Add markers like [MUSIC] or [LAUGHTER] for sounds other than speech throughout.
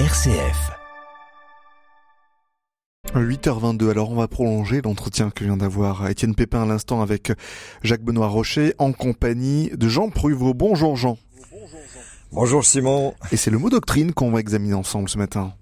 RCF. 8h22, alors on va prolonger l'entretien que vient d'avoir Étienne Pépin à l'instant avec Jacques-Benoît Rocher en compagnie de Jean Pruvot. Bonjour Jean. Bonjour Simon. Et c'est le mot doctrine qu'on va examiner ensemble ce matin.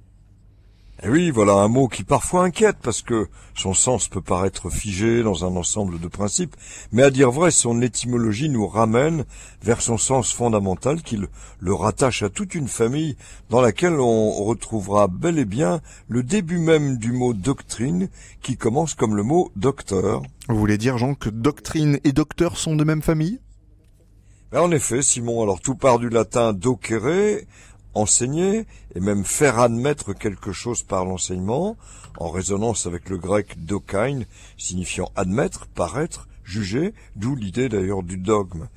Et oui, voilà un mot qui parfois inquiète parce que son sens peut paraître figé dans un ensemble de principes, mais à dire vrai, son étymologie nous ramène vers son sens fondamental qu'il le rattache à toute une famille dans laquelle on retrouvera bel et bien le début même du mot doctrine qui commence comme le mot docteur. Vous voulez dire Jean que doctrine et docteur sont de même famille? Ben, en effet, Simon, alors tout part du latin docere, enseigner et même faire admettre quelque chose par l'enseignement, en résonance avec le grec dokain, signifiant admettre, paraître, juger, d'où l'idée d'ailleurs du dogme.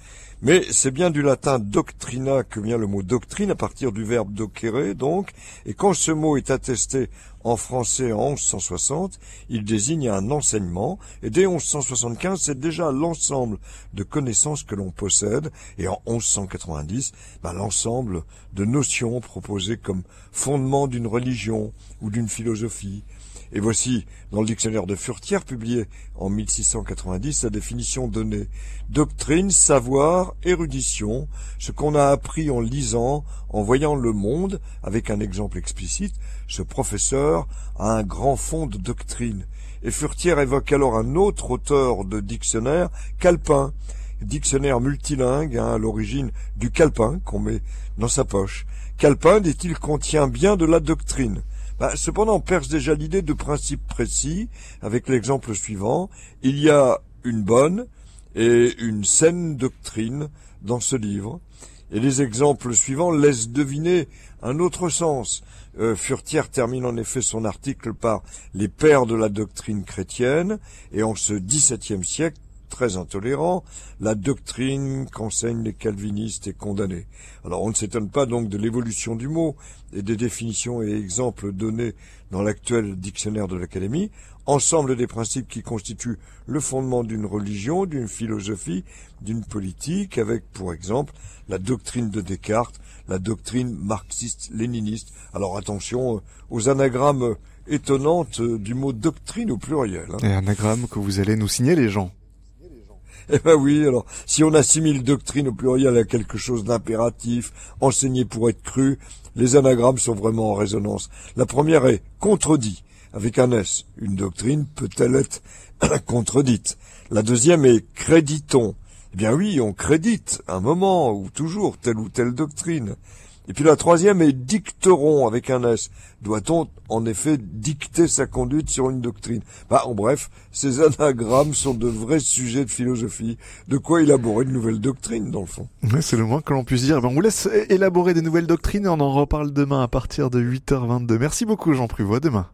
Mais c'est bien du latin doctrina que vient le mot doctrine à partir du verbe docere, donc, et quand ce mot est attesté en français en 1160, il désigne un enseignement, et dès 1175, c'est déjà l'ensemble de connaissances que l'on possède, et en 1190, ben, l'ensemble de notions proposées comme fondement d'une religion ou d'une philosophie, et voici, dans le dictionnaire de Furtière, publié en 1690, la définition donnée. Doctrine, savoir, érudition, ce qu'on a appris en lisant, en voyant le monde, avec un exemple explicite, ce professeur a un grand fond de doctrine. Et Furtière évoque alors un autre auteur de dictionnaire, Calpin, dictionnaire multilingue, hein, à l'origine du Calpin qu'on met dans sa poche. Calpin, dit-il, contient bien de la doctrine. Bah, cependant, on perce déjà l'idée de principe précis avec l'exemple suivant. Il y a une bonne et une saine doctrine dans ce livre. Et les exemples suivants laissent deviner un autre sens. Euh, Furtière termine en effet son article par les pères de la doctrine chrétienne, et en ce XVIIe siècle, très intolérant, la doctrine qu'enseignent les calvinistes est condamnée. Alors on ne s'étonne pas donc de l'évolution du mot et des définitions et exemples donnés dans l'actuel dictionnaire de l'Académie, ensemble des principes qui constituent le fondement d'une religion, d'une philosophie, d'une politique, avec pour exemple la doctrine de Descartes, la doctrine marxiste-léniniste. Alors attention euh, aux anagrammes étonnantes euh, du mot doctrine au pluriel. Hein. Et anagramme que vous allez nous signer les gens. Eh ben oui, alors, si on assimile doctrine au pluriel à quelque chose d'impératif, enseigné pour être cru, les anagrammes sont vraiment en résonance. La première est contredit, avec un S. Une doctrine peut-elle être [COUGHS] contredite? La deuxième est créditons. Eh bien oui, on crédite, un moment, ou toujours, telle ou telle doctrine. Et puis la troisième est dicteron avec un S. Doit-on en effet dicter sa conduite sur une doctrine? Bah, En bref, ces anagrammes sont de vrais sujets de philosophie. De quoi élaborer une nouvelle doctrine, dans le fond. c'est le moins que l'on puisse dire. Ben, on vous laisse élaborer des nouvelles doctrines et on en reparle demain à partir de 8h22. Merci beaucoup Jean Pruvot. demain.